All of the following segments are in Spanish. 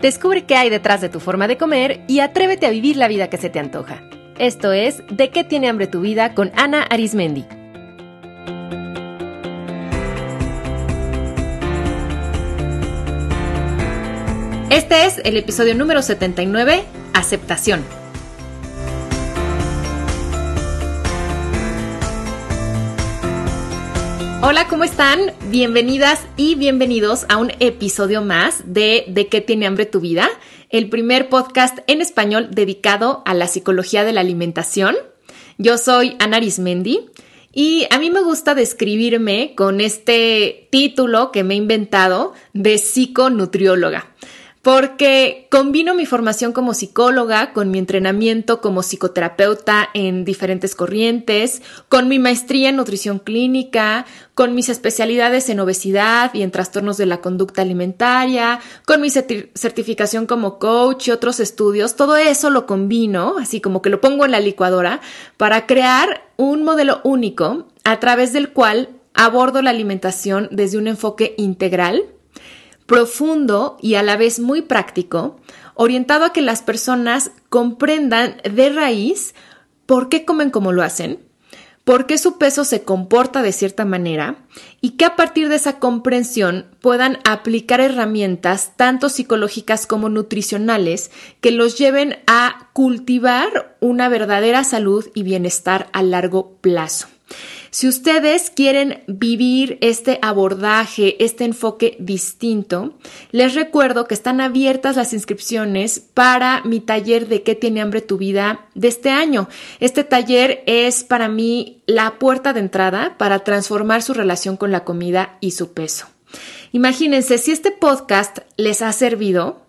Descubre qué hay detrás de tu forma de comer y atrévete a vivir la vida que se te antoja. Esto es De qué tiene hambre tu vida con Ana Arismendi. Este es el episodio número 79, Aceptación. ¿Cómo están? Bienvenidas y bienvenidos a un episodio más de De qué tiene hambre tu vida, el primer podcast en español dedicado a la psicología de la alimentación. Yo soy Ana Arismendi y a mí me gusta describirme con este título que me he inventado de psiconutrióloga porque combino mi formación como psicóloga con mi entrenamiento como psicoterapeuta en diferentes corrientes, con mi maestría en nutrición clínica, con mis especialidades en obesidad y en trastornos de la conducta alimentaria, con mi certificación como coach y otros estudios. Todo eso lo combino, así como que lo pongo en la licuadora, para crear un modelo único a través del cual abordo la alimentación desde un enfoque integral profundo y a la vez muy práctico, orientado a que las personas comprendan de raíz por qué comen como lo hacen, por qué su peso se comporta de cierta manera y que a partir de esa comprensión puedan aplicar herramientas tanto psicológicas como nutricionales que los lleven a cultivar una verdadera salud y bienestar a largo plazo. Si ustedes quieren vivir este abordaje, este enfoque distinto, les recuerdo que están abiertas las inscripciones para mi taller de qué tiene hambre tu vida de este año. Este taller es para mí la puerta de entrada para transformar su relación con la comida y su peso. Imagínense, si este podcast les ha servido,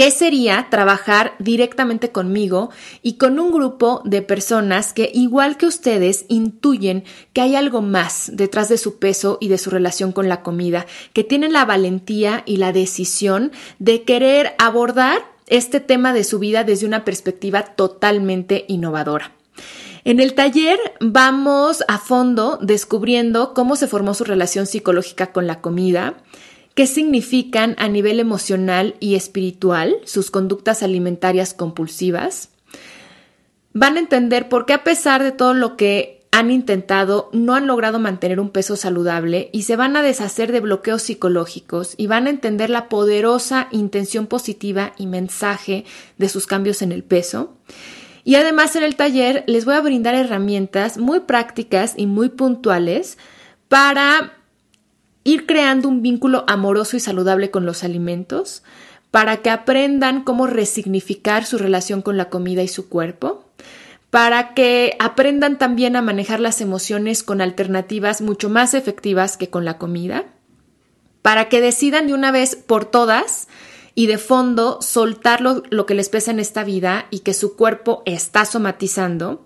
¿Qué sería trabajar directamente conmigo y con un grupo de personas que, igual que ustedes, intuyen que hay algo más detrás de su peso y de su relación con la comida, que tienen la valentía y la decisión de querer abordar este tema de su vida desde una perspectiva totalmente innovadora? En el taller vamos a fondo descubriendo cómo se formó su relación psicológica con la comida, qué significan a nivel emocional y espiritual sus conductas alimentarias compulsivas. Van a entender por qué a pesar de todo lo que han intentado, no han logrado mantener un peso saludable y se van a deshacer de bloqueos psicológicos y van a entender la poderosa intención positiva y mensaje de sus cambios en el peso. Y además en el taller les voy a brindar herramientas muy prácticas y muy puntuales para ir creando un vínculo amoroso y saludable con los alimentos, para que aprendan cómo resignificar su relación con la comida y su cuerpo, para que aprendan también a manejar las emociones con alternativas mucho más efectivas que con la comida, para que decidan de una vez por todas y de fondo soltar lo, lo que les pesa en esta vida y que su cuerpo está somatizando,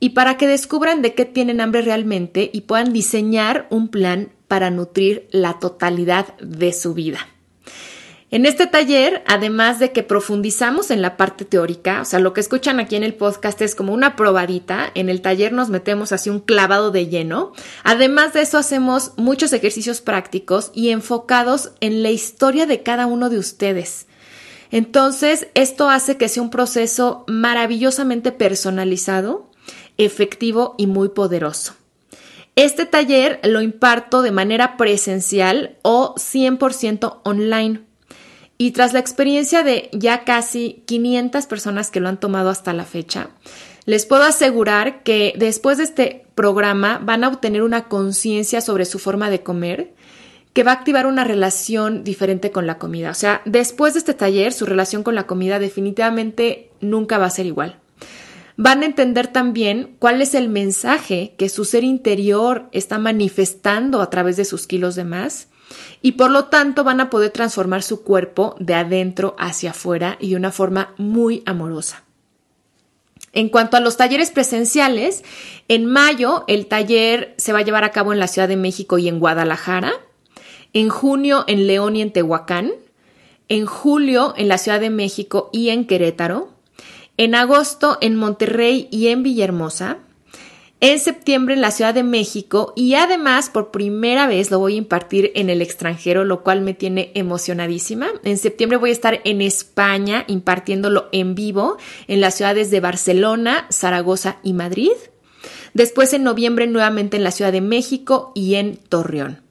y para que descubran de qué tienen hambre realmente y puedan diseñar un plan para nutrir la totalidad de su vida. En este taller, además de que profundizamos en la parte teórica, o sea, lo que escuchan aquí en el podcast es como una probadita, en el taller nos metemos así un clavado de lleno. Además de eso, hacemos muchos ejercicios prácticos y enfocados en la historia de cada uno de ustedes. Entonces, esto hace que sea un proceso maravillosamente personalizado, efectivo y muy poderoso. Este taller lo imparto de manera presencial o 100% online. Y tras la experiencia de ya casi 500 personas que lo han tomado hasta la fecha, les puedo asegurar que después de este programa van a obtener una conciencia sobre su forma de comer que va a activar una relación diferente con la comida. O sea, después de este taller, su relación con la comida definitivamente nunca va a ser igual van a entender también cuál es el mensaje que su ser interior está manifestando a través de sus kilos de más y por lo tanto van a poder transformar su cuerpo de adentro hacia afuera y de una forma muy amorosa. En cuanto a los talleres presenciales, en mayo el taller se va a llevar a cabo en la Ciudad de México y en Guadalajara, en junio en León y en Tehuacán, en julio en la Ciudad de México y en Querétaro, en agosto en Monterrey y en Villahermosa, en septiembre en la Ciudad de México y además por primera vez lo voy a impartir en el extranjero, lo cual me tiene emocionadísima. En septiembre voy a estar en España impartiéndolo en vivo en las ciudades de Barcelona, Zaragoza y Madrid. Después en noviembre nuevamente en la Ciudad de México y en Torreón.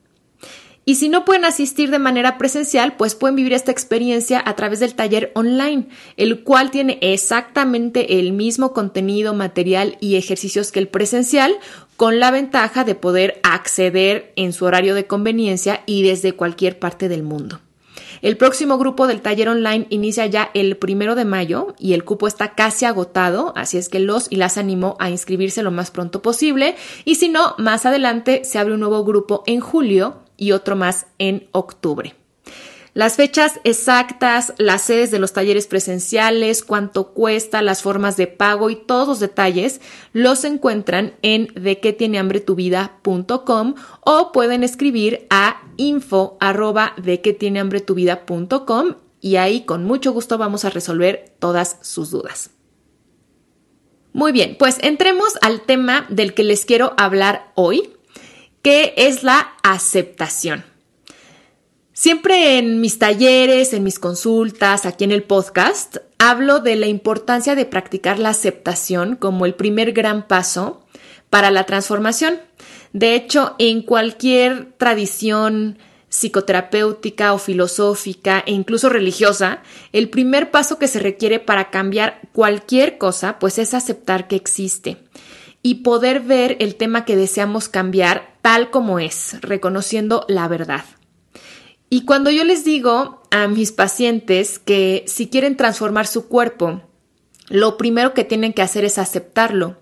Y si no pueden asistir de manera presencial, pues pueden vivir esta experiencia a través del taller online, el cual tiene exactamente el mismo contenido, material y ejercicios que el presencial, con la ventaja de poder acceder en su horario de conveniencia y desde cualquier parte del mundo. El próximo grupo del taller online inicia ya el primero de mayo y el cupo está casi agotado, así es que los y las animo a inscribirse lo más pronto posible. Y si no, más adelante se abre un nuevo grupo en julio y otro más en octubre. Las fechas exactas, las sedes de los talleres presenciales, cuánto cuesta, las formas de pago y todos los detalles los encuentran en de qué tiene hambre tu vida.com o pueden escribir a info arroba de tiene hambre tu vida.com y ahí con mucho gusto vamos a resolver todas sus dudas. Muy bien, pues entremos al tema del que les quiero hablar hoy ¿Qué es la aceptación? Siempre en mis talleres, en mis consultas, aquí en el podcast, hablo de la importancia de practicar la aceptación como el primer gran paso para la transformación. De hecho, en cualquier tradición psicoterapéutica o filosófica e incluso religiosa, el primer paso que se requiere para cambiar cualquier cosa, pues es aceptar que existe y poder ver el tema que deseamos cambiar tal como es, reconociendo la verdad. Y cuando yo les digo a mis pacientes que si quieren transformar su cuerpo, lo primero que tienen que hacer es aceptarlo,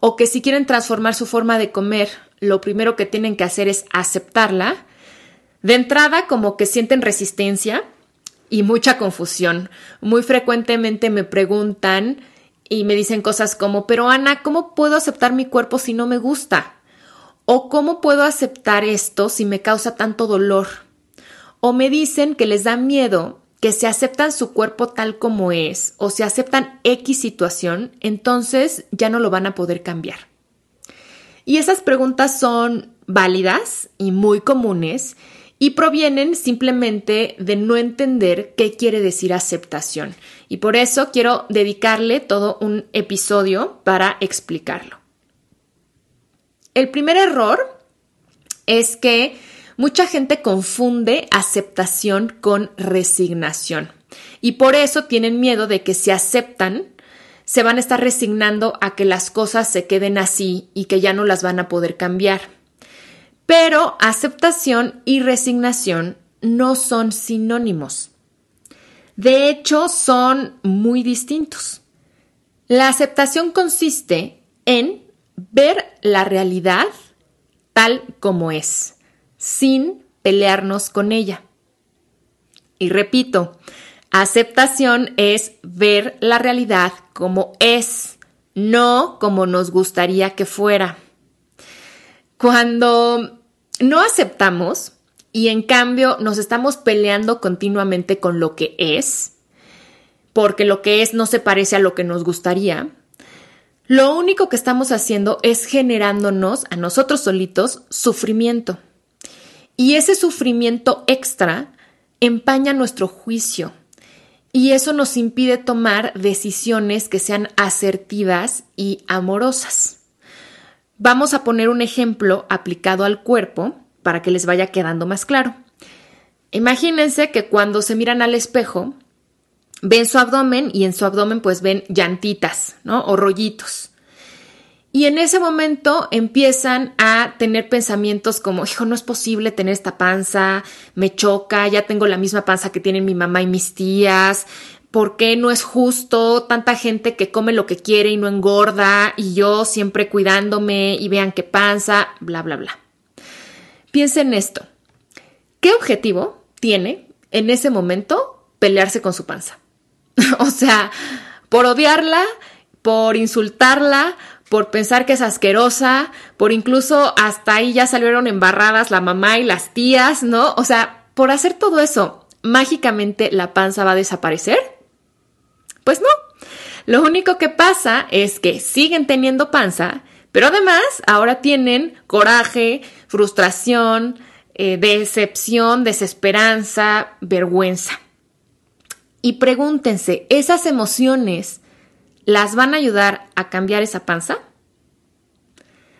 o que si quieren transformar su forma de comer, lo primero que tienen que hacer es aceptarla, de entrada como que sienten resistencia y mucha confusión. Muy frecuentemente me preguntan y me dicen cosas como, pero Ana, ¿cómo puedo aceptar mi cuerpo si no me gusta? ¿O cómo puedo aceptar esto si me causa tanto dolor? O me dicen que les da miedo que si aceptan su cuerpo tal como es o si aceptan X situación, entonces ya no lo van a poder cambiar. Y esas preguntas son válidas y muy comunes y provienen simplemente de no entender qué quiere decir aceptación. Y por eso quiero dedicarle todo un episodio para explicarlo. El primer error es que mucha gente confunde aceptación con resignación. Y por eso tienen miedo de que si aceptan, se van a estar resignando a que las cosas se queden así y que ya no las van a poder cambiar. Pero aceptación y resignación no son sinónimos. De hecho, son muy distintos. La aceptación consiste en ver la realidad tal como es, sin pelearnos con ella. Y repito, aceptación es ver la realidad como es, no como nos gustaría que fuera. Cuando no aceptamos y en cambio nos estamos peleando continuamente con lo que es, porque lo que es no se parece a lo que nos gustaría, lo único que estamos haciendo es generándonos a nosotros solitos sufrimiento. Y ese sufrimiento extra empaña nuestro juicio. Y eso nos impide tomar decisiones que sean asertivas y amorosas. Vamos a poner un ejemplo aplicado al cuerpo para que les vaya quedando más claro. Imagínense que cuando se miran al espejo, ven su abdomen y en su abdomen pues ven llantitas, ¿no? O rollitos. Y en ese momento empiezan a tener pensamientos como, hijo, no es posible tener esta panza, me choca, ya tengo la misma panza que tienen mi mamá y mis tías, ¿Por qué no es justo tanta gente que come lo que quiere y no engorda y yo siempre cuidándome y vean qué panza, bla, bla, bla? Piensen en esto. ¿Qué objetivo tiene en ese momento pelearse con su panza? o sea, por odiarla, por insultarla, por pensar que es asquerosa, por incluso hasta ahí ya salieron embarradas la mamá y las tías, ¿no? O sea, por hacer todo eso, mágicamente la panza va a desaparecer. Pues no. Lo único que pasa es que siguen teniendo panza, Pero además, ahora tienen coraje, frustración, eh, decepción, desesperanza, vergüenza. Y pregúntense, ¿esas emociones las van a ayudar a cambiar esa panza?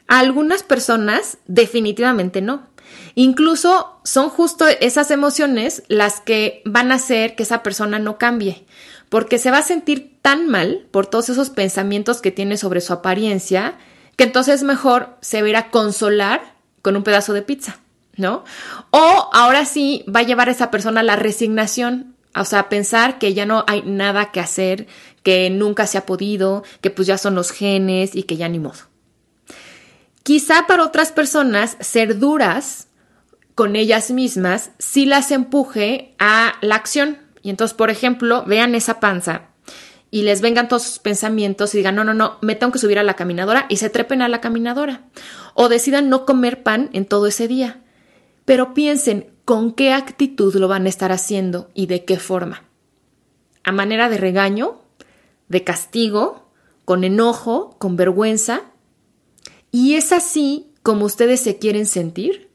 A algunas personas definitivamente no. Incluso son justo esas emociones las que van a hacer que esa persona no cambie, porque se va a sentir tan mal por todos esos pensamientos que tiene sobre su apariencia, que entonces mejor se va a consolar con un pedazo de pizza, ¿no? O ahora sí va a llevar a esa persona a la resignación, o sea, pensar que ya no hay nada que hacer, que nunca se ha podido, que pues ya son los genes y que ya ni modo. Quizá para otras personas ser duras con ellas mismas sí las empuje a la acción. Y entonces, por ejemplo, vean esa panza y les vengan todos sus pensamientos y digan, no, no, no, me tengo que subir a la caminadora y se trepen a la caminadora. O decidan no comer pan en todo ese día. Pero piensen con qué actitud lo van a estar haciendo y de qué forma. A manera de regaño, de castigo, con enojo, con vergüenza. Y es así como ustedes se quieren sentir.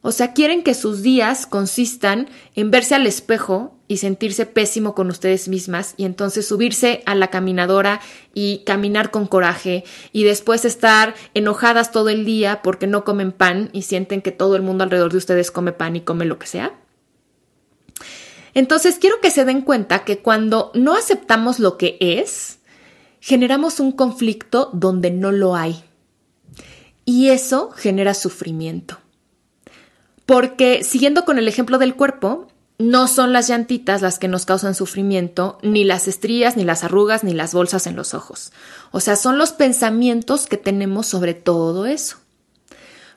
O sea, quieren que sus días consistan en verse al espejo y sentirse pésimo con ustedes mismas y entonces subirse a la caminadora y caminar con coraje y después estar enojadas todo el día porque no comen pan y sienten que todo el mundo alrededor de ustedes come pan y come lo que sea. Entonces quiero que se den cuenta que cuando no aceptamos lo que es, generamos un conflicto donde no lo hay. Y eso genera sufrimiento. Porque siguiendo con el ejemplo del cuerpo, no son las llantitas las que nos causan sufrimiento, ni las estrías, ni las arrugas, ni las bolsas en los ojos. O sea, son los pensamientos que tenemos sobre todo eso.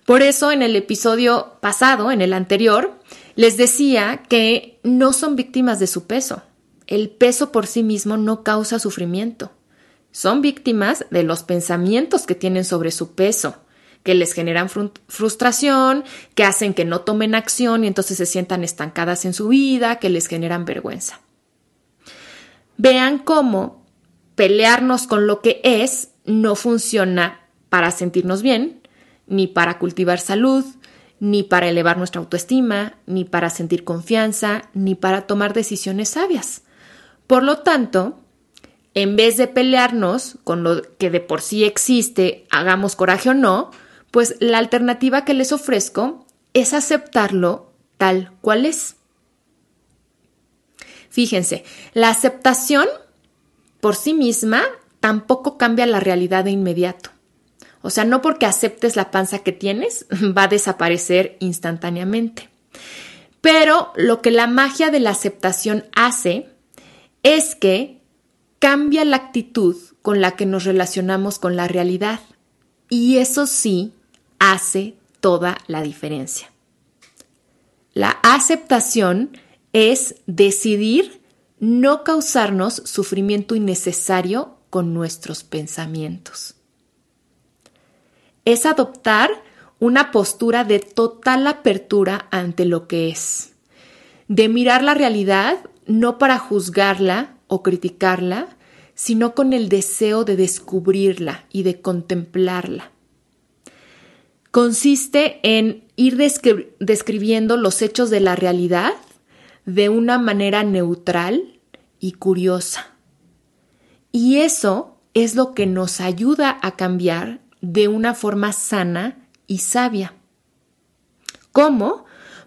Por eso en el episodio pasado, en el anterior, les decía que no son víctimas de su peso. El peso por sí mismo no causa sufrimiento. Son víctimas de los pensamientos que tienen sobre su peso, que les generan frustración, que hacen que no tomen acción y entonces se sientan estancadas en su vida, que les generan vergüenza. Vean cómo pelearnos con lo que es no funciona para sentirnos bien, ni para cultivar salud, ni para elevar nuestra autoestima, ni para sentir confianza, ni para tomar decisiones sabias. Por lo tanto, en vez de pelearnos con lo que de por sí existe, hagamos coraje o no, pues la alternativa que les ofrezco es aceptarlo tal cual es. Fíjense, la aceptación por sí misma tampoco cambia la realidad de inmediato. O sea, no porque aceptes la panza que tienes va a desaparecer instantáneamente. Pero lo que la magia de la aceptación hace es que cambia la actitud con la que nos relacionamos con la realidad. Y eso sí hace toda la diferencia. La aceptación es decidir no causarnos sufrimiento innecesario con nuestros pensamientos. Es adoptar una postura de total apertura ante lo que es, de mirar la realidad no para juzgarla o criticarla, sino con el deseo de descubrirla y de contemplarla consiste en ir describiendo los hechos de la realidad de una manera neutral y curiosa. Y eso es lo que nos ayuda a cambiar de una forma sana y sabia. ¿Cómo?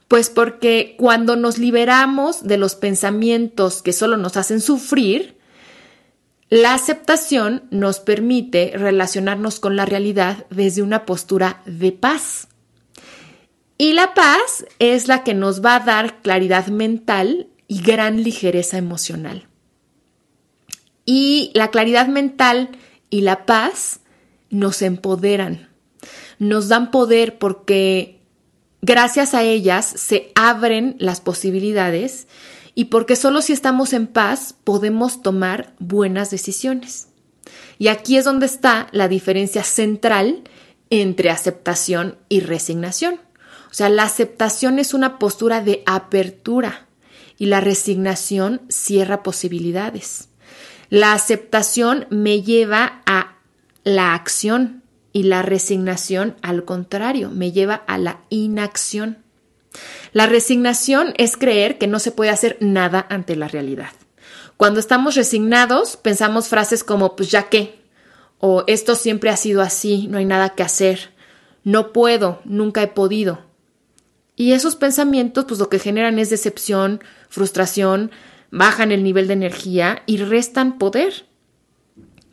Pues porque cuando nos liberamos de los pensamientos que solo nos hacen sufrir, la aceptación nos permite relacionarnos con la realidad desde una postura de paz. Y la paz es la que nos va a dar claridad mental y gran ligereza emocional. Y la claridad mental y la paz nos empoderan, nos dan poder porque gracias a ellas se abren las posibilidades y porque solo si estamos en paz podemos tomar buenas decisiones. Y aquí es donde está la diferencia central entre aceptación y resignación. O sea, la aceptación es una postura de apertura y la resignación cierra posibilidades. La aceptación me lleva a la acción Y la resignación, al contrario, me lleva a la inacción. La resignación es creer que no se puede hacer nada ante la realidad. Cuando estamos resignados, pensamos frases como, pues ya qué, o esto siempre ha sido así, no hay nada que hacer, no puedo, nunca he podido. Y esos pensamientos, pues lo que generan es decepción, frustración, bajan el nivel de energía y restan poder.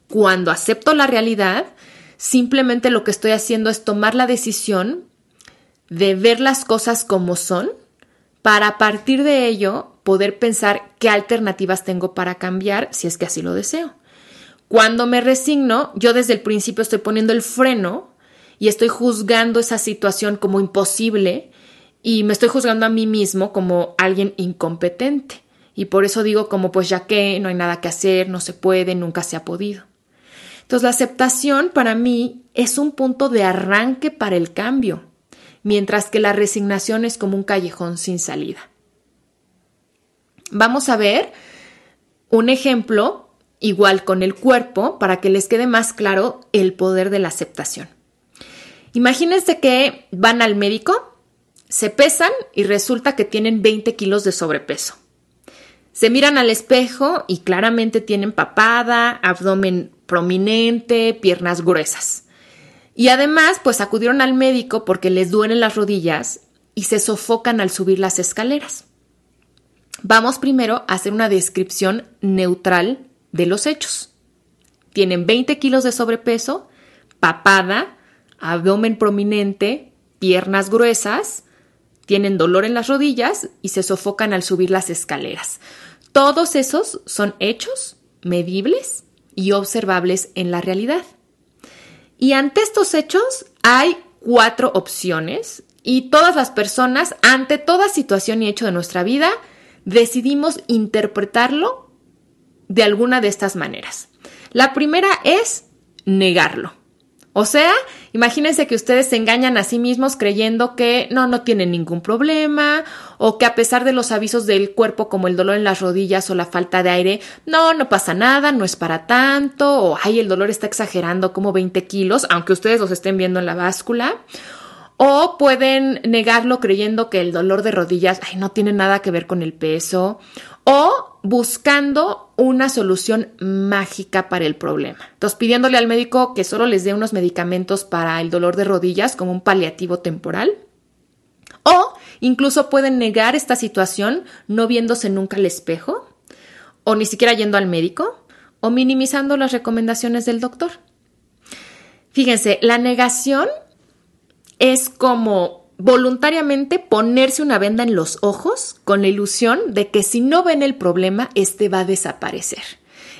Cuando acepto la realidad, simplemente lo que estoy haciendo es tomar la decisión de ver las cosas como son para a partir de ello poder pensar qué alternativas tengo para cambiar si es que así lo deseo. Cuando me resigno, yo desde el principio estoy poniendo el freno y estoy juzgando esa situación como imposible y me estoy juzgando a mí mismo como alguien incompetente. Y por eso digo como pues ya que no hay nada que hacer, no se puede, nunca se ha podido. Entonces la aceptación para mí es un punto de arranque para el cambio, mientras que la resignación es como un callejón sin salida. Vamos a ver un ejemplo igual con el cuerpo para que les quede más claro el poder de la aceptación. Imagínense que van al médico, se pesan y resulta que tienen 20 kilos de sobrepeso. Se miran al espejo y claramente tienen papada, abdomen prominente, piernas gruesas. Y además, pues acudieron al médico porque les duelen las rodillas y se sofocan al subir las escaleras. Vamos primero a hacer una descripción neutral de los hechos. Tienen 20 kilos de sobrepeso, papada, abdomen prominente, piernas gruesas, tienen dolor en las rodillas y se sofocan al subir las escaleras. Todos esos son hechos medibles y observables en la realidad. Y ante estos hechos hay cuatro opciones y todas las personas, ante toda situación y hecho de nuestra vida, decidimos interpretarlo de alguna de estas maneras. La primera es negarlo. O sea, imagínense que ustedes se engañan a sí mismos creyendo que no, no tienen ningún problema o que a pesar de los avisos del cuerpo como el dolor en las rodillas o la falta de aire, no, no pasa nada, no es para tanto o ay, el dolor está exagerando como 20 kilos, aunque ustedes los estén viendo en la báscula. O pueden negarlo creyendo que el dolor de rodillas ay, no tiene nada que ver con el peso. O buscando una solución mágica para el problema. Entonces, pidiéndole al médico que solo les dé unos medicamentos para el dolor de rodillas como un paliativo temporal. O incluso pueden negar esta situación no viéndose nunca al espejo, o ni siquiera yendo al médico, o minimizando las recomendaciones del doctor. Fíjense, la negación es como voluntariamente ponerse una venda en los ojos con la ilusión de que si no ven el problema, este va a desaparecer.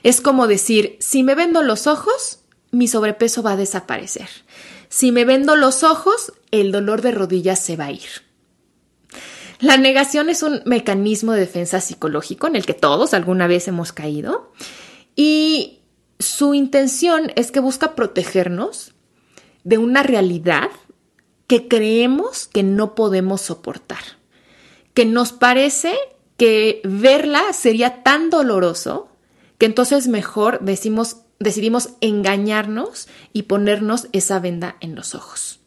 Es como decir, si me vendo los ojos, mi sobrepeso va a desaparecer. Si me vendo los ojos, el dolor de rodillas se va a ir. La negación es un mecanismo de defensa psicológico en el que todos alguna vez hemos caído y su intención es que busca protegernos de una realidad que creemos que no podemos soportar, que nos parece que verla sería tan doloroso que entonces mejor decimos, decidimos engañarnos y ponernos esa venda en los ojos.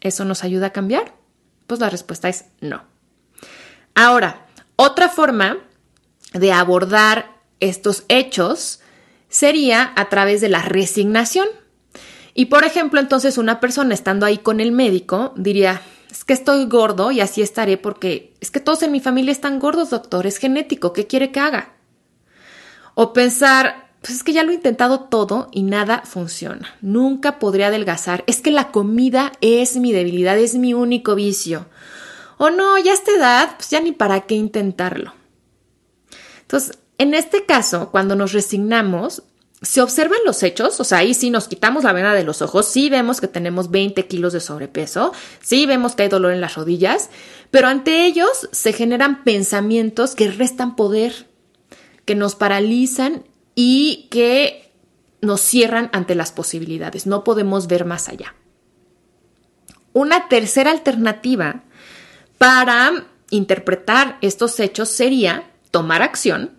¿Eso nos ayuda a cambiar? Pues la respuesta es no. Ahora, otra forma de abordar estos hechos sería a través de la resignación. Y por ejemplo, entonces una persona estando ahí con el médico diría, es que estoy gordo y así estaré porque es que todos en mi familia están gordos, doctor, es genético, ¿qué quiere que haga? O pensar, pues es que ya lo he intentado todo y nada funciona, nunca podré adelgazar, es que la comida es mi debilidad, es mi único vicio. O no, ya a esta edad, pues ya ni para qué intentarlo. Entonces, en este caso, cuando nos resignamos, se observan los hechos, o sea, ahí sí nos quitamos la vena de los ojos, sí vemos que tenemos 20 kilos de sobrepeso, sí vemos que hay dolor en las rodillas, pero ante ellos se generan pensamientos que restan poder, que nos paralizan y que nos cierran ante las posibilidades, no podemos ver más allá. Una tercera alternativa para interpretar estos hechos sería tomar acción,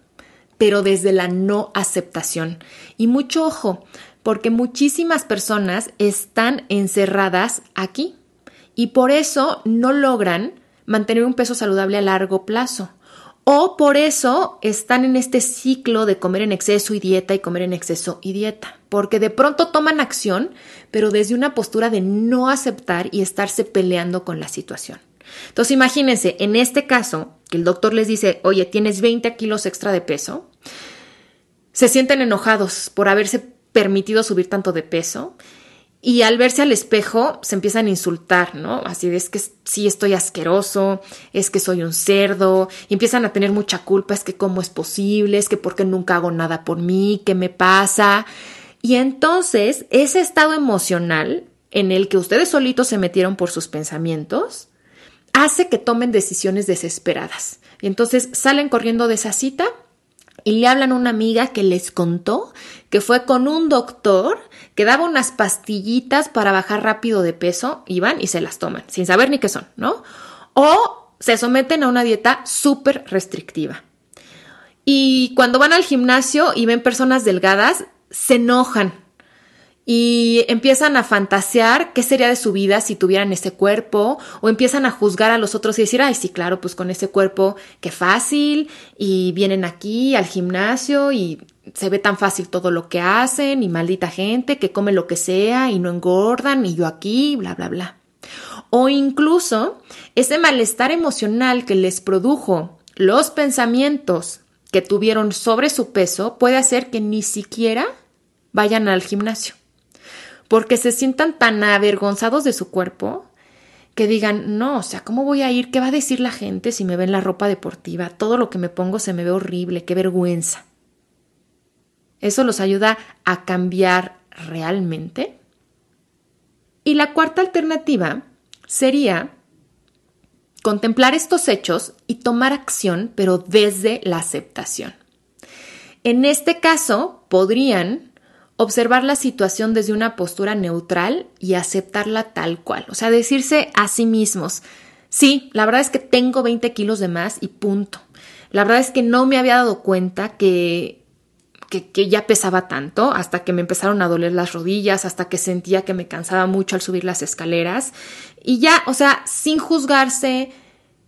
pero desde la no aceptación. Y mucho ojo, porque muchísimas personas están encerradas aquí y por eso no logran mantener un peso saludable a largo plazo. O por eso están en este ciclo de comer en exceso y dieta y comer en exceso y dieta. Porque de pronto toman acción, pero desde una postura de no aceptar y estarse peleando con la situación. Entonces imagínense, en este caso, que el doctor les dice, oye, tienes 20 kilos extra de peso, se sienten enojados por haberse permitido subir tanto de peso y al verse al espejo se empiezan a insultar, ¿no? Así de es que sí estoy asqueroso, es que soy un cerdo, y empiezan a tener mucha culpa, es que cómo es posible, es que por qué nunca hago nada por mí, qué me pasa. Y entonces ese estado emocional en el que ustedes solitos se metieron por sus pensamientos hace que tomen decisiones desesperadas. Y entonces salen corriendo de esa cita y le hablan a una amiga que les contó que fue con un doctor que daba unas pastillitas para bajar rápido de peso y van y se las toman, sin saber ni qué son, ¿no? O se someten a una dieta súper restrictiva. Y cuando van al gimnasio y ven personas delgadas, se enojan y empiezan a fantasear qué sería de su vida si tuvieran ese cuerpo o empiezan a juzgar a los otros y decir, ay, sí, claro, pues con ese cuerpo, qué fácil y vienen aquí al gimnasio y se ve tan fácil todo lo que hacen y maldita gente que come lo que sea y no engordan y yo aquí, bla, bla, bla. O incluso ese malestar emocional que les produjo los pensamientos que tuvieron sobre su peso puede hacer que ni siquiera vayan al gimnasio porque se sientan tan avergonzados de su cuerpo que digan, no, o sea, ¿cómo voy a ir? ¿Qué va a decir la gente si me ven la ropa deportiva? Todo lo que me pongo se me ve horrible, qué vergüenza. Eso los ayuda a cambiar realmente. Y la cuarta alternativa sería contemplar estos hechos y tomar acción, pero desde la aceptación. En este caso, podrían observar la situación desde una postura neutral y aceptarla tal cual. O sea, decirse a sí mismos, sí, la verdad es que tengo 20 kilos de más y punto. La verdad es que no me había dado cuenta que, que, ya pesaba tanto hasta que me empezaron a doler las rodillas, hasta que sentía que me cansaba mucho al subir las escaleras. Y ya, o sea, sin juzgarse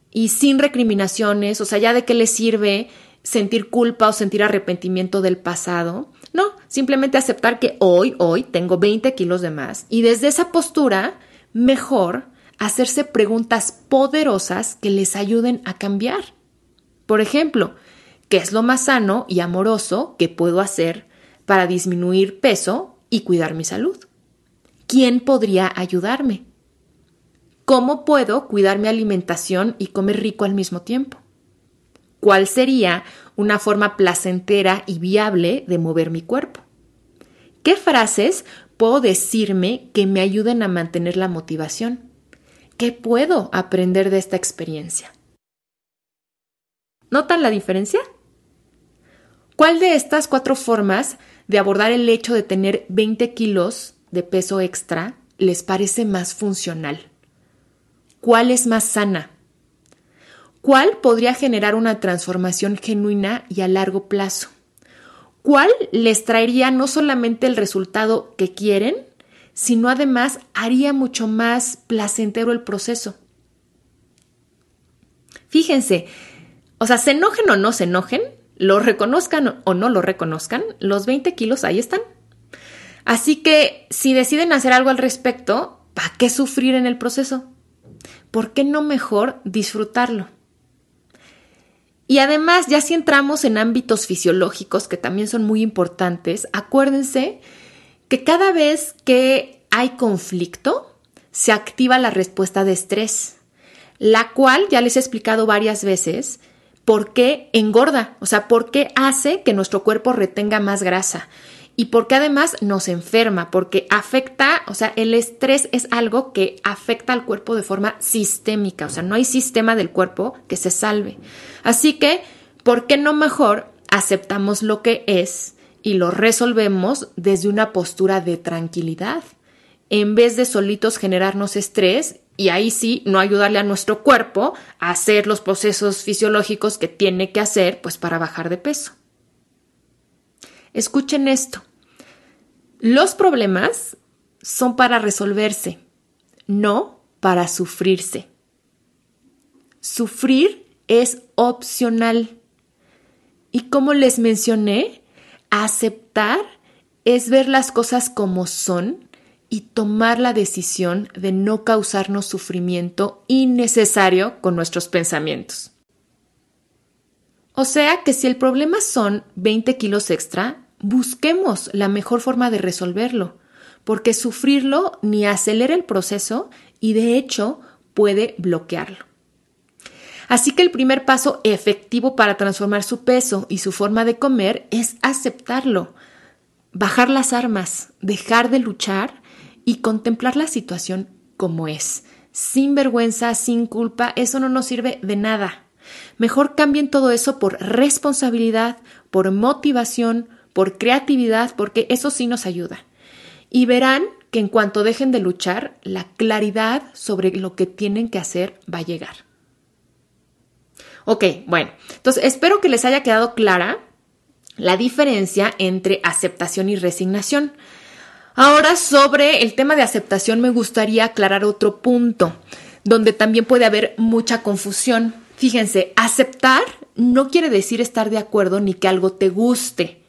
y sin recriminaciones, o sea, ya de qué le sirve sentir culpa o sentir arrepentimiento del pasado. No, simplemente aceptar que hoy, hoy tengo 20 kilos de más y desde esa postura, mejor hacerse preguntas poderosas que les ayuden a cambiar. Por ejemplo, ¿qué es lo más sano y amoroso que puedo hacer para disminuir peso y cuidar mi salud? ¿Quién podría ayudarme? ¿Cómo puedo cuidar mi alimentación y comer rico al mismo tiempo? ¿Cuál sería una forma placentera y viable de mover mi cuerpo? ¿Qué frases puedo decirme que me ayuden a mantener la motivación? ¿Qué puedo aprender de esta experiencia? ¿Notan la diferencia? ¿Cuál de estas cuatro formas de abordar el hecho de tener 20 kilos de peso extra les parece más funcional? ¿Cuál es más sana? ¿Cuál podría generar una transformación genuina y a largo plazo? ¿Cuál les traería no solamente el resultado que quieren, sino además haría mucho más placentero el proceso? Fíjense, o sea, se enojen o no se enojen, lo reconozcan o no lo reconozcan, los 20 kilos ahí están. Así que si deciden hacer algo al respecto, ¿para qué sufrir en el proceso? ¿Por qué no mejor disfrutarlo? Y además, ya si entramos en ámbitos fisiológicos que también son muy importantes, acuérdense que cada vez que hay conflicto, se activa la respuesta de estrés, la cual ya les he explicado varias veces por qué engorda, o sea, por qué hace que nuestro cuerpo retenga más grasa y porque además nos enferma, porque afecta, o sea, el estrés es algo que afecta al cuerpo de forma sistémica, o sea, no hay sistema del cuerpo que se salve. Así que, ¿por qué no mejor aceptamos lo que es y lo resolvemos desde una postura de tranquilidad? En vez de solitos generarnos estrés y ahí sí no ayudarle a nuestro cuerpo a hacer los procesos fisiológicos que tiene que hacer pues para bajar de peso. Escuchen esto. Los problemas son para resolverse, no para sufrirse. Sufrir es opcional. Y como les mencioné, aceptar es ver las cosas como son y tomar la decisión de no causarnos sufrimiento innecesario con nuestros pensamientos. O sea que si el problema son 20 kilos extra, busquemos la mejor forma de resolverlo, porque sufrirlo ni acelera el proceso y de hecho puede bloquearlo. Así que el primer paso efectivo para transformar su peso y su forma de comer es aceptarlo, bajar las armas, dejar de luchar y contemplar la situación como es. Sin vergüenza, sin culpa, eso no nos sirve de nada. Mejor cambien todo eso por responsabilidad, por motivación, por creatividad, porque eso sí nos ayuda. Y verán que en cuanto dejen de luchar, la claridad sobre lo que tienen que hacer va a llegar. Ok, bueno, entonces espero que les haya quedado clara la diferencia entre aceptación y resignación. Ahora sobre el tema de aceptación me gustaría aclarar otro punto donde también puede haber mucha confusión. Fíjense, aceptar no quiere decir estar de acuerdo ni que algo te guste.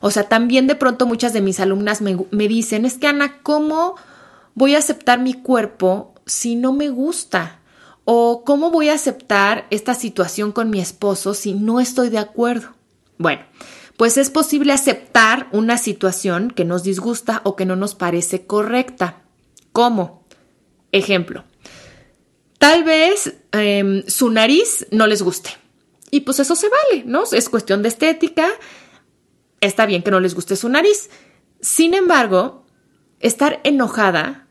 O sea, también de pronto muchas de mis alumnas me, me dicen, es que Ana, ¿cómo voy a aceptar mi cuerpo si no me gusta? ¿O cómo voy a aceptar esta situación con mi esposo si no estoy de acuerdo? Bueno, pues es posible aceptar una situación que nos disgusta o que no nos parece correcta. ¿Cómo? Ejemplo, tal vez em, su nariz no les guste. Y pues eso se vale, ¿no? Es cuestión de estética. Está bien que no les guste su nariz. Sin embargo, estar enojada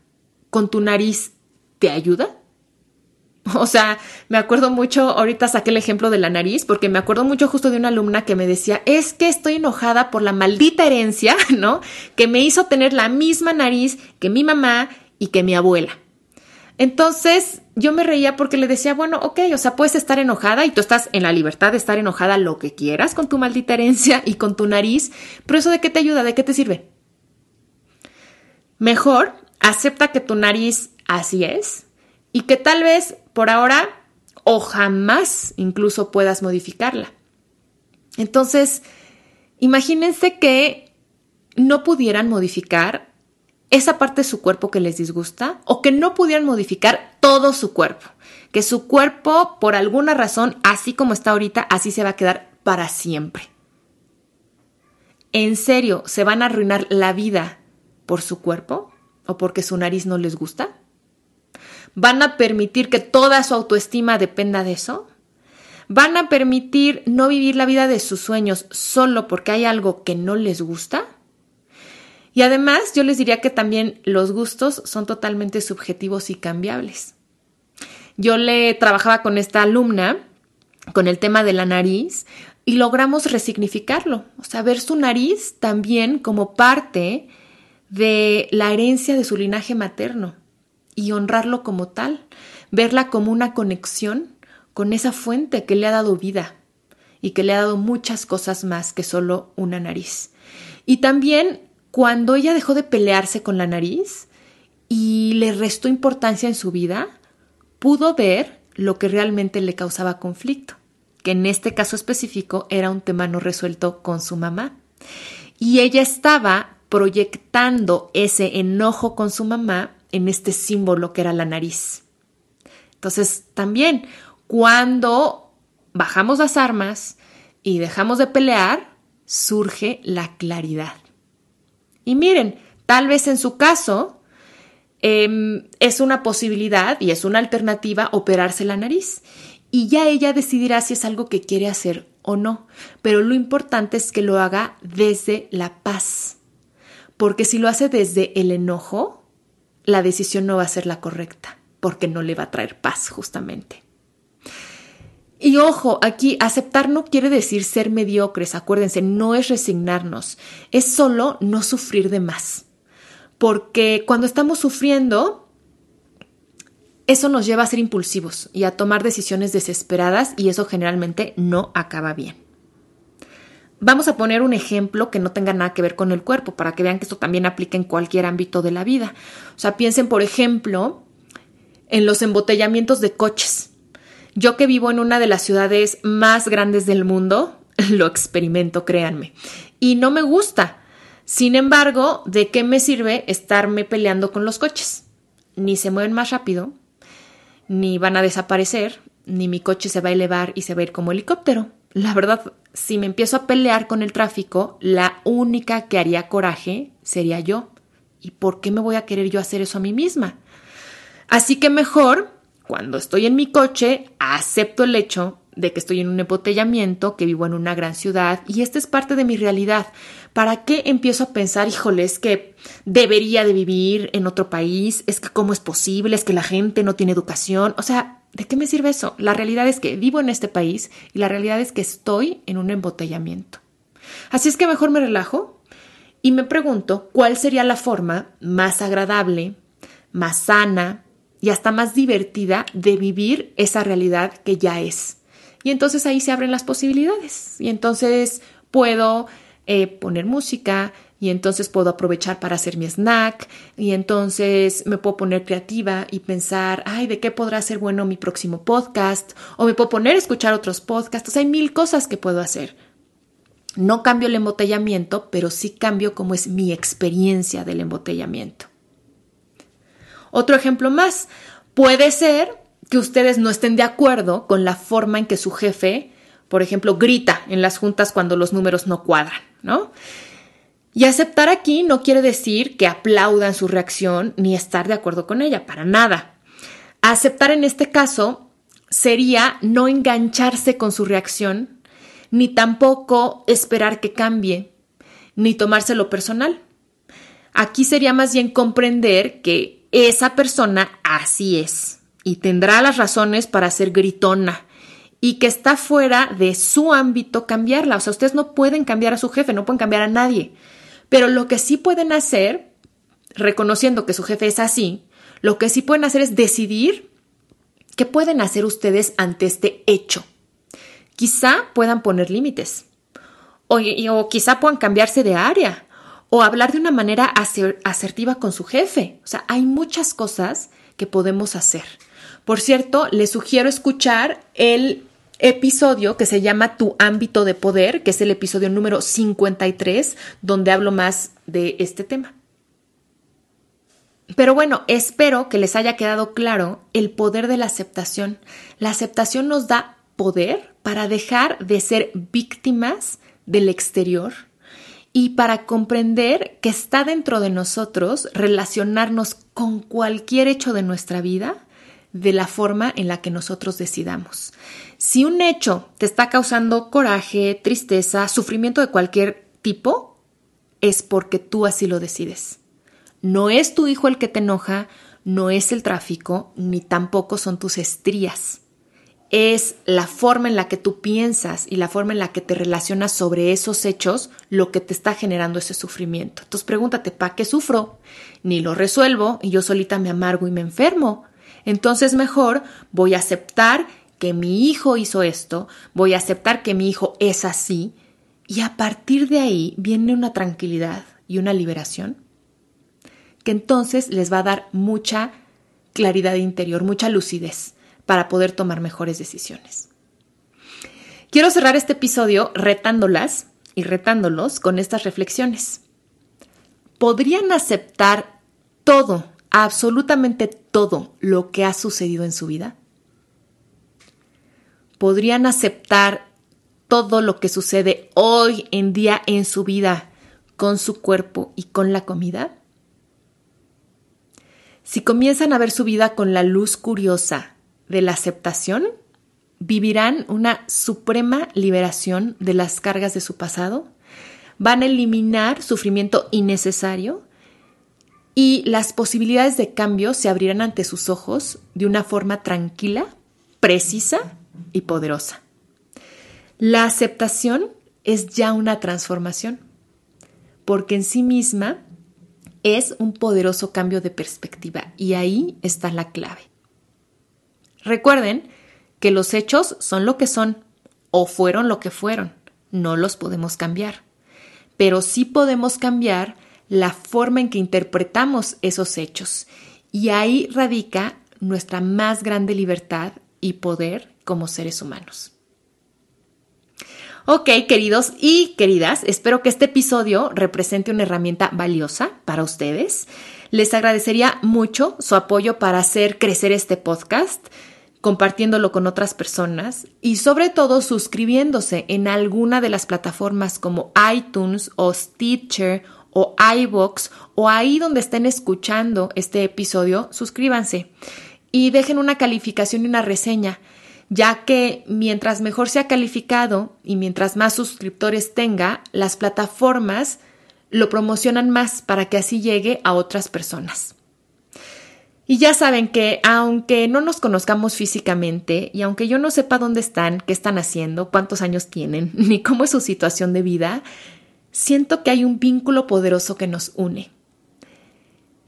con tu nariz te ayuda? O sea, me acuerdo mucho, ahorita saqué el ejemplo de la nariz, porque me acuerdo mucho justo de una alumna que me decía, es que estoy enojada por la maldita herencia, ¿no? Que me hizo tener la misma nariz que mi mamá y que mi abuela. Entonces yo me reía porque le decía, bueno, ok, o sea, puedes estar enojada y tú estás en la libertad de estar enojada lo que quieras con tu maldita herencia y con tu nariz, pero eso de qué te ayuda, de qué te sirve. Mejor acepta que tu nariz así es y que tal vez por ahora o jamás incluso puedas modificarla. Entonces, imagínense que no pudieran modificar esa parte de su cuerpo que les disgusta o que no pudieran modificar todo su cuerpo, que su cuerpo por alguna razón, así como está ahorita, así se va a quedar para siempre. ¿En serio se van a arruinar la vida por su cuerpo o porque su nariz no les gusta? ¿Van a permitir que toda su autoestima dependa de eso? ¿Van a permitir no vivir la vida de sus sueños solo porque hay algo que no les gusta? Y además yo les diría que también los gustos son totalmente subjetivos y cambiables. Yo le trabajaba con esta alumna con el tema de la nariz y logramos resignificarlo, o sea, ver su nariz también como parte de la herencia de su linaje materno y honrarlo como tal, verla como una conexión con esa fuente que le ha dado vida y que le ha dado muchas cosas más que solo una nariz. Y también cuando ella dejó de pelearse con la nariz y le restó importancia en su vida, pudo ver lo que realmente le causaba conflicto, que en este caso específico era un tema no resuelto con su mamá. Y ella estaba proyectando ese enojo con su mamá en este símbolo que era la nariz. Entonces, también, cuando bajamos las armas y dejamos de pelear, surge la claridad. Y miren, tal vez en su caso em, es una posibilidad y es una alternativa operarse la nariz. Y ya ella decidirá si es algo que quiere hacer o no. Pero lo importante es que lo haga desde la paz. Porque si lo hace desde el enojo, la decisión no va a ser la correcta, porque no le va a traer paz justamente. Y ojo, aquí aceptar no quiere decir ser mediocres, acuérdense, no es resignarnos, es solo no sufrir de más. Porque cuando estamos sufriendo, eso nos lleva a ser impulsivos y a tomar decisiones desesperadas y eso generalmente no acaba bien. Vamos a poner un ejemplo que no tenga nada que ver con el cuerpo, para que vean que esto también aplica en cualquier ámbito de la vida. O sea, piensen, por ejemplo, en los embotellamientos de coches. Yo que vivo en una de las ciudades más grandes del mundo, lo experimento, créanme. Y no me gusta. Sin embargo, ¿de qué me sirve estarme peleando con los coches? Ni se mueven más rápido, ni van a desaparecer, ni mi coche se va a elevar y se va a ir como helicóptero. La verdad, si me empiezo a pelear con el tráfico, la única que haría coraje sería yo. ¿Y por qué me voy a querer yo hacer eso a mí misma? Así que mejor, cuando estoy en mi coche, acepto el hecho de que estoy en un embotellamiento, que vivo en una gran ciudad y esta es parte de mi realidad. ¿Para qué empiezo a pensar, híjole, es que debería de vivir en otro país? ¿Es que cómo es posible? ¿Es que la gente no tiene educación? O sea, ¿de qué me sirve eso? La realidad es que vivo en este país y la realidad es que estoy en un embotellamiento. Así es que mejor me relajo y me pregunto cuál sería la forma más agradable, más sana y hasta más divertida de vivir esa realidad que ya es. Y entonces ahí se abren las posibilidades. Y entonces puedo eh, poner música, y entonces puedo aprovechar para hacer mi snack y entonces me puedo poner creativa y pensar, ay, ¿de qué podrá ser bueno mi próximo podcast? O me puedo poner a escuchar otros podcasts. hay mil cosas que puedo hacer. No cambio el embotellamiento, pero sí cambio cómo es mi experiencia del embotellamiento. Otro ejemplo más, puede ser que ustedes no estén de acuerdo con la forma en que su jefe, por ejemplo, grita en las juntas cuando los números no cuadran, ¿no? Y aceptar aquí no quiere decir que aplaudan su reacción ni estar de acuerdo con ella, para nada. Aceptar en este caso sería no engancharse con su reacción, ni tampoco esperar que cambie, ni tomárselo personal. Aquí sería más bien comprender que esa persona así es y tendrá las razones para ser gritona y que está fuera de su ámbito cambiarla. O sea, ustedes no pueden cambiar a su jefe, no pueden cambiar a nadie. Pero lo que sí pueden hacer, reconociendo que su jefe es así, lo que sí pueden hacer es decidir qué pueden hacer ustedes ante este hecho. Quizá puedan poner límites. O, o quizá puedan cambiarse de área. O hablar de una manera asertiva con su jefe. O sea, hay muchas cosas que podemos hacer. Por cierto, les sugiero escuchar el episodio que se llama Tu ámbito de poder, que es el episodio número 53, donde hablo más de este tema. Pero bueno, espero que les haya quedado claro el poder de la aceptación. La aceptación nos da poder para dejar de ser víctimas del exterior y para comprender que está dentro de nosotros relacionarnos con cualquier hecho de nuestra vida de la forma en la que nosotros decidamos. Si un hecho te está causando coraje, tristeza, sufrimiento de cualquier tipo, es porque tú así lo decides. No es tu hijo el que te enoja, no es el tráfico, ni tampoco son tus estrías. Es la forma en la que tú piensas y la forma en la que te relacionas sobre esos hechos lo que te está generando ese sufrimiento. Entonces pregúntate, ¿para qué sufro? Ni lo resuelvo y yo solita me amargo y me enfermo. Entonces mejor voy a aceptar que mi hijo hizo esto, voy a aceptar que mi hijo es así y a partir de ahí viene una tranquilidad y una liberación que entonces les va a dar mucha claridad interior, mucha lucidez para poder tomar mejores decisiones. Quiero cerrar este episodio retándolas y retándolos con estas reflexiones. ¿Podrían aceptar todo absolutamente todo lo que ha sucedido en su vida? ¿Podrían aceptar todo lo que sucede hoy en día en su vida con su cuerpo y con la comida? Si comienzan a ver su vida con la luz curiosa de la aceptación, vivirán una suprema liberación de las cargas de su pasado, van a eliminar sufrimiento innecesario y las posibilidades de cambio se abrirán ante sus ojos de una forma tranquila, precisa y poderosa. La aceptación es ya una transformación, porque en sí misma es un poderoso cambio de perspectiva y ahí está la clave. Recuerden que los hechos son lo que son o fueron lo que fueron. no los podemos cambiar, pero sí podemos cambiar la forma en que interpretamos esos hechos. Y ahí radica nuestra más grande libertad y poder como seres humanos. Ok, queridos y queridas, espero que este episodio represente una herramienta valiosa para ustedes. Les agradecería mucho su apoyo para hacer crecer este podcast, compartiéndolo con otras personas y sobre todo suscribiéndose en alguna de las plataformas como iTunes o Stitcher o iBox o ahí donde estén escuchando este episodio, suscríbanse y dejen una calificación y una reseña ya que mientras mejor sea calificado y mientras más suscriptores tenga, las plataformas lo promocionan más para que así llegue a otras personas. Y ya saben que aunque no nos conozcamos físicamente y aunque yo no sepa dónde están, qué están haciendo, cuántos años tienen, ni cómo es su situación de vida, siento que hay un vínculo poderoso que nos une.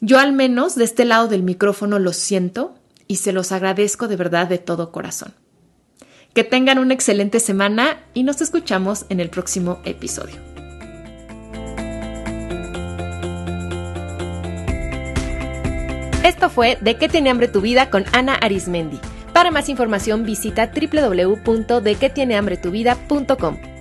Yo al menos de este lado del micrófono lo siento y se los agradezco de verdad de todo corazón. Que tengan una excelente semana y nos escuchamos en el próximo episodio. Esto fue De qué tiene hambre tu vida con Ana Arismendi. Para más información visita www.dequetienehambretuvida.com.